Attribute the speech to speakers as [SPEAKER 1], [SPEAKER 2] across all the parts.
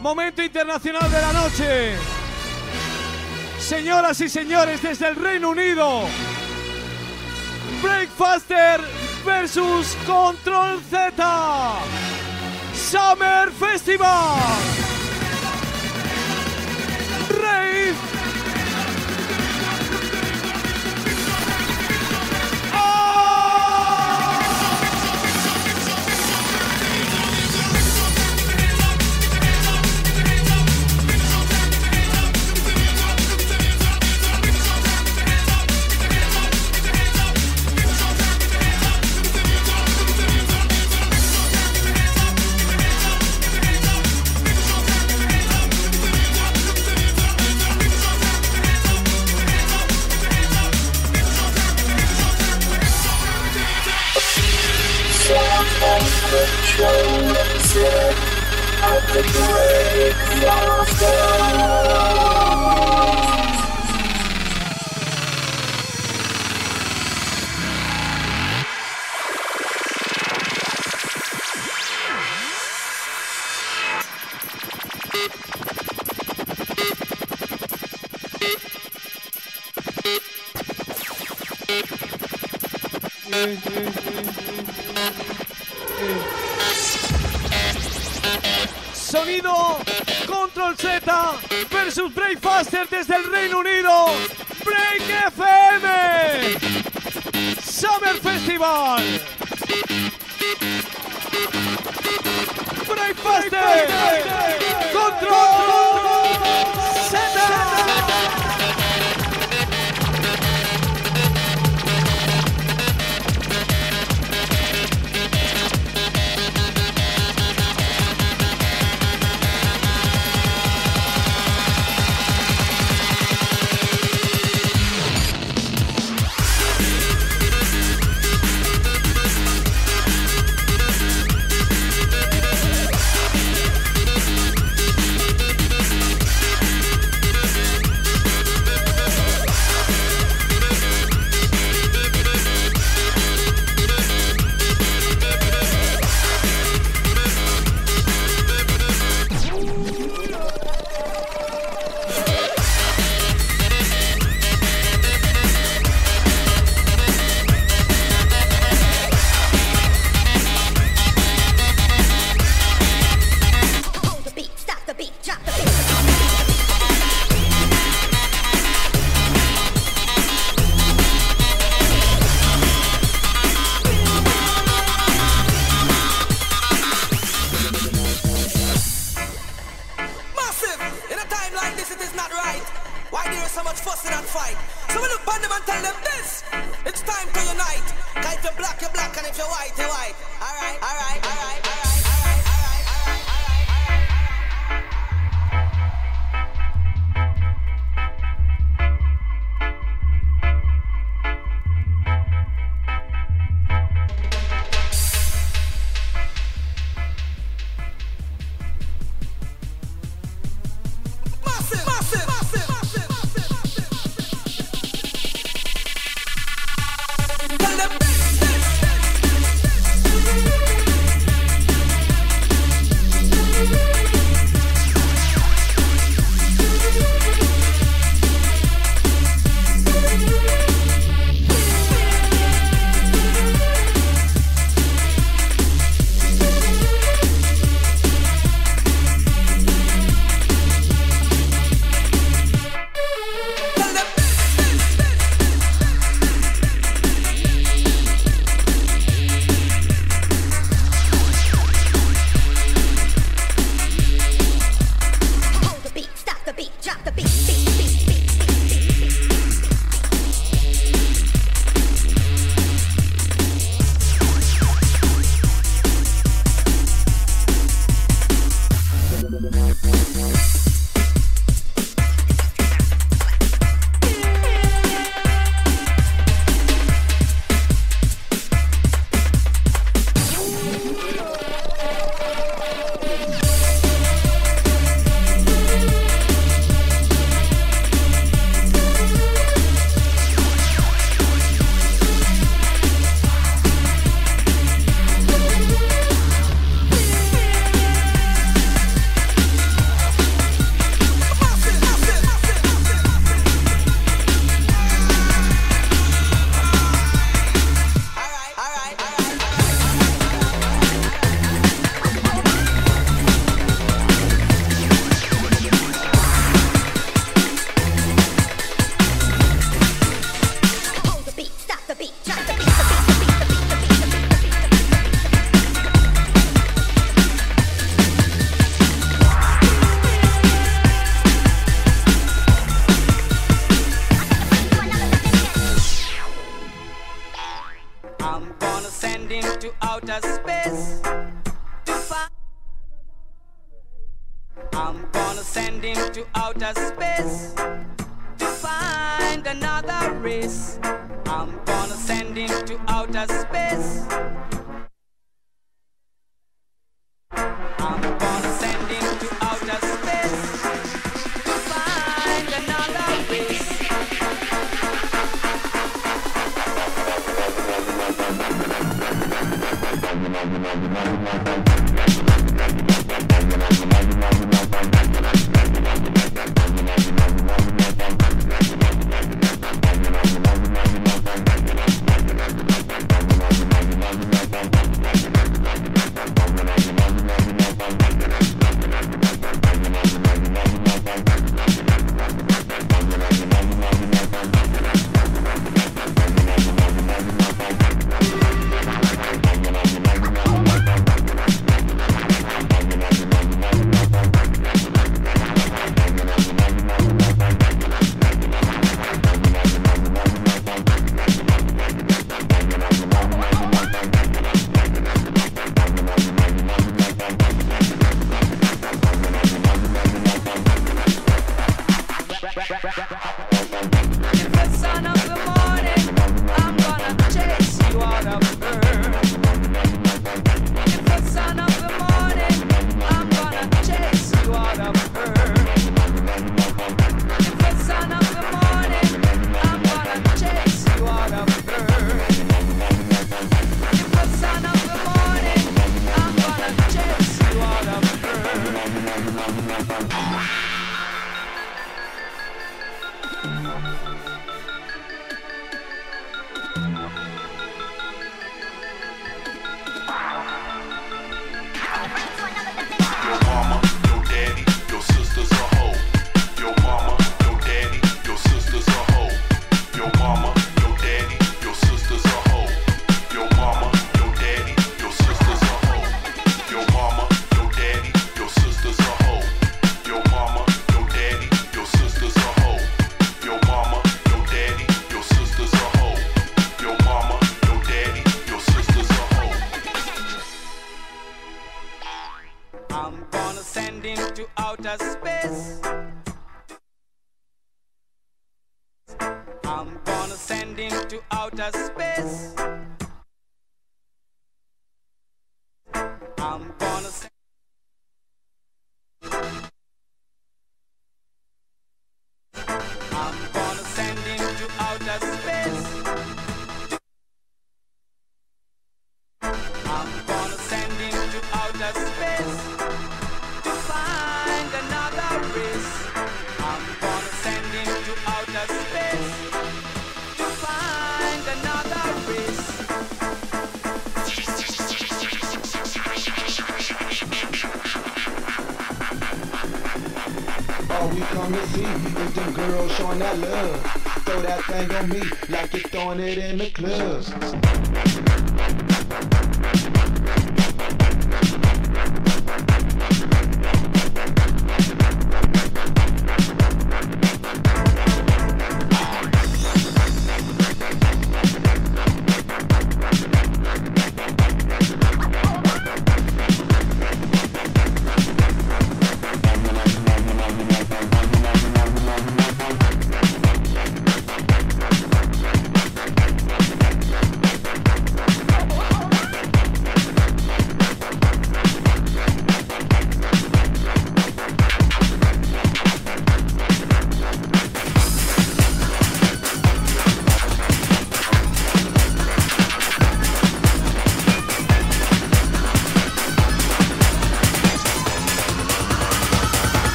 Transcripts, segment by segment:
[SPEAKER 1] Momento internacional de la noche. Señoras y señores, desde el Reino Unido. Breakfaster versus Control Z. Summer Festival.
[SPEAKER 2] on Miss B. Them girls showing that love. Throw that thing on me like you're throwing it in the club.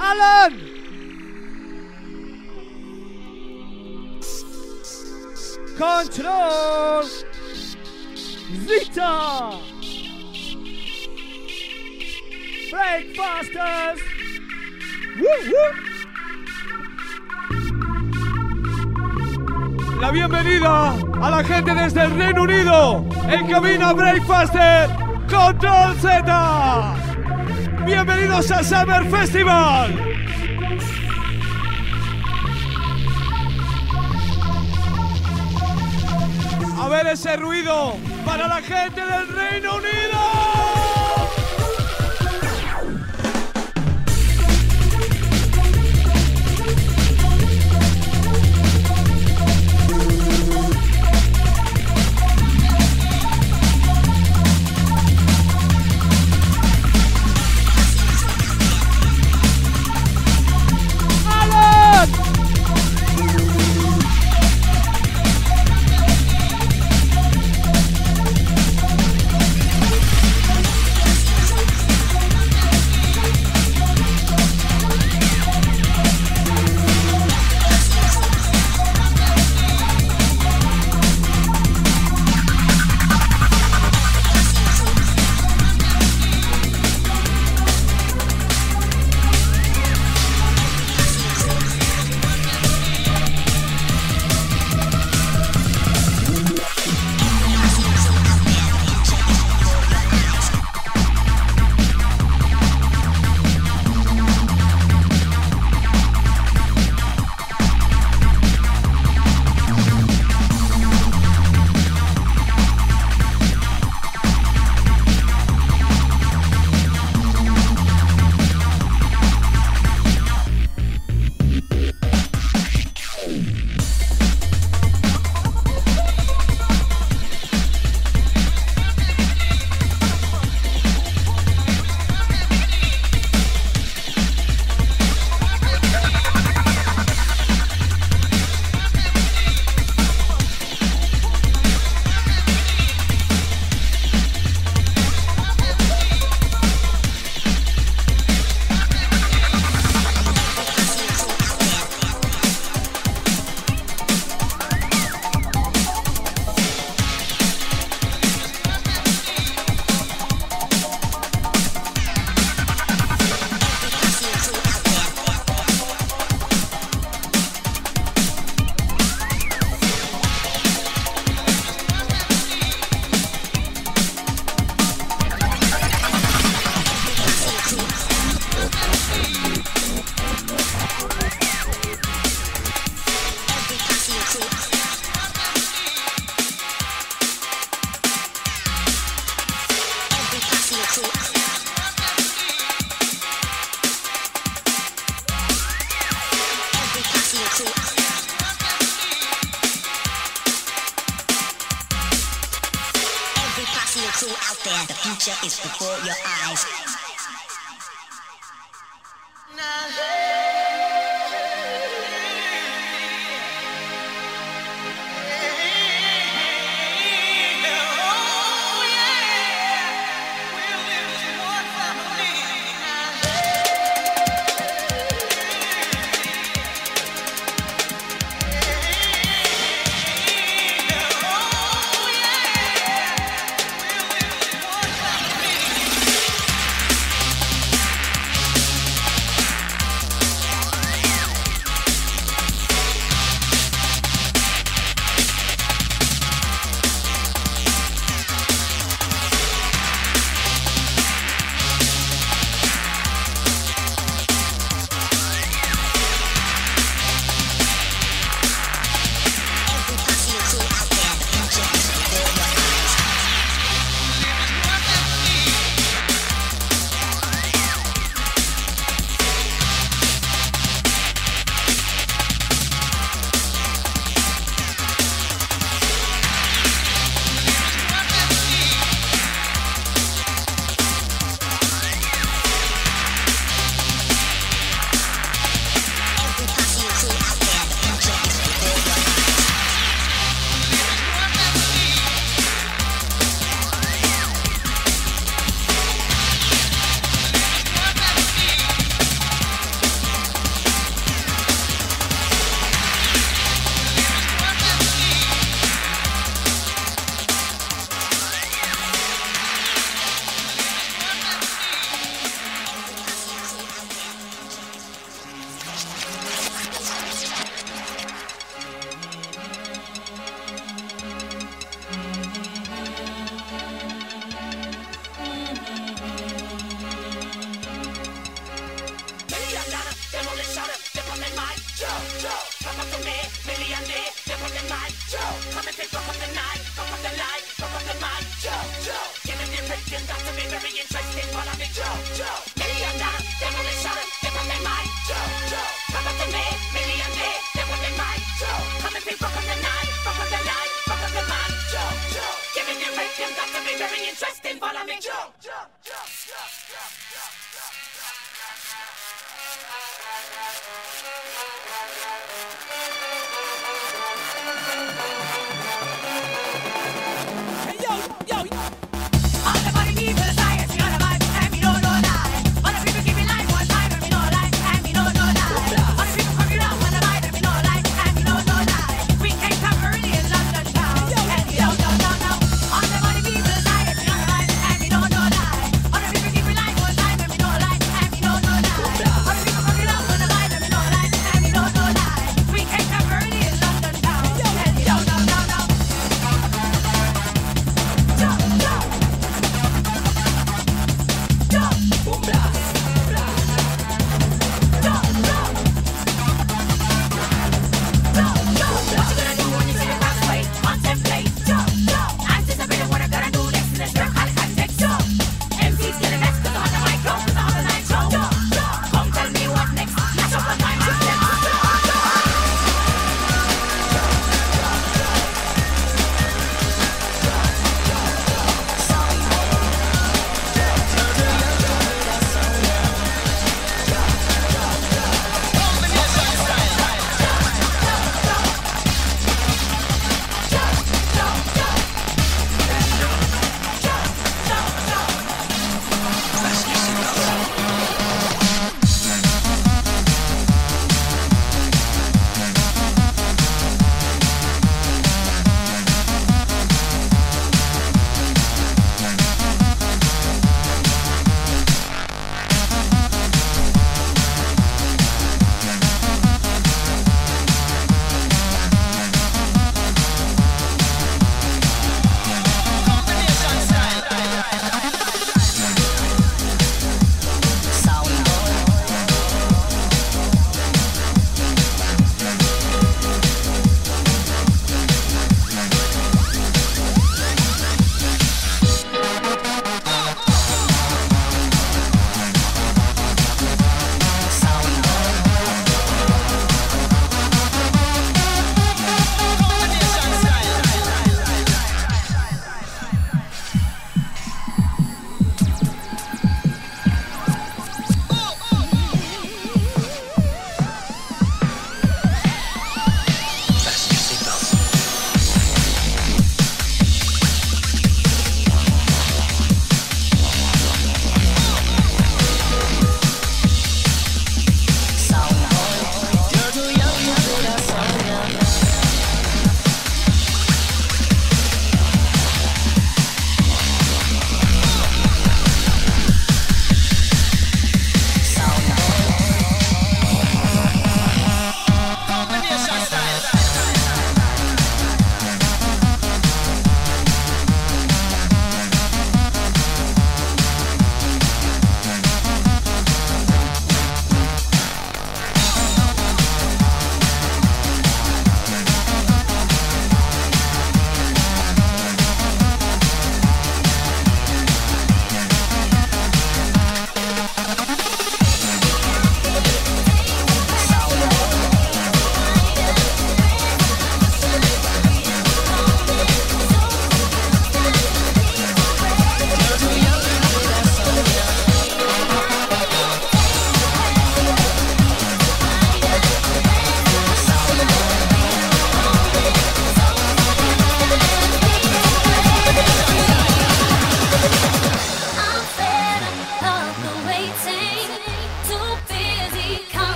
[SPEAKER 1] Alan. Control Zeta. Breakfasters. Woo, woo. La bienvenida a la gente desde el Reino Unido en cabina Breakfaster Control Z. Bienvenidos al Summer Festival. A ver ese ruido para la gente del Reino Unido.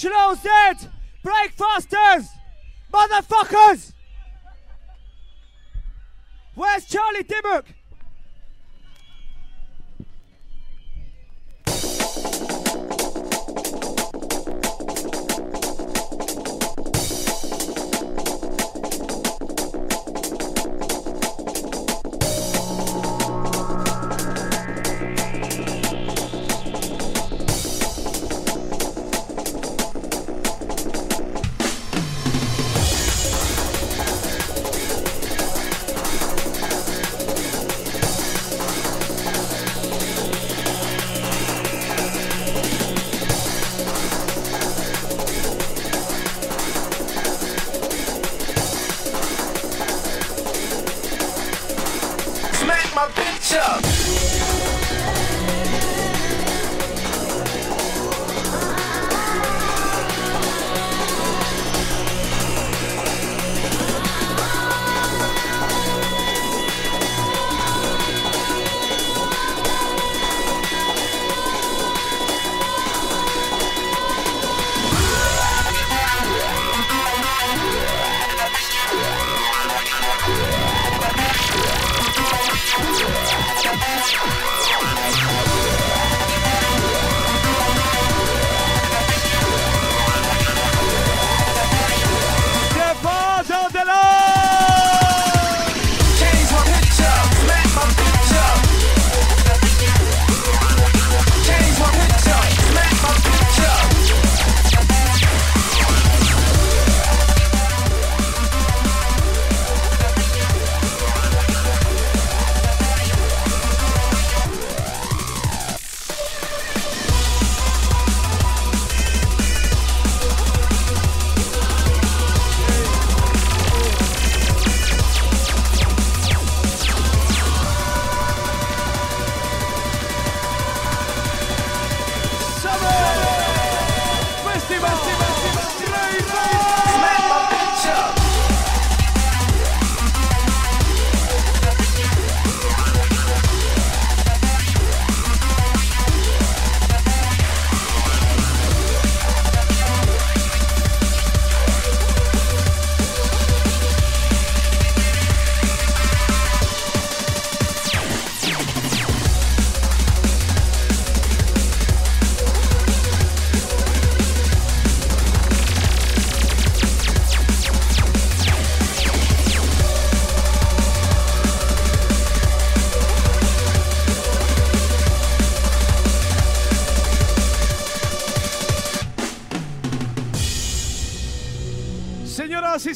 [SPEAKER 1] Control Z! Breakfasters! Motherfuckers! Where's Charlie Dimmock?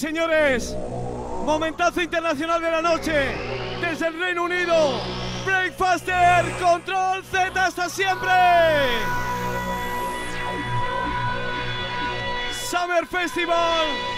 [SPEAKER 1] Señores, momentazo internacional de la noche desde el Reino Unido. Breakfaster, control Z hasta siempre. Summer Festival.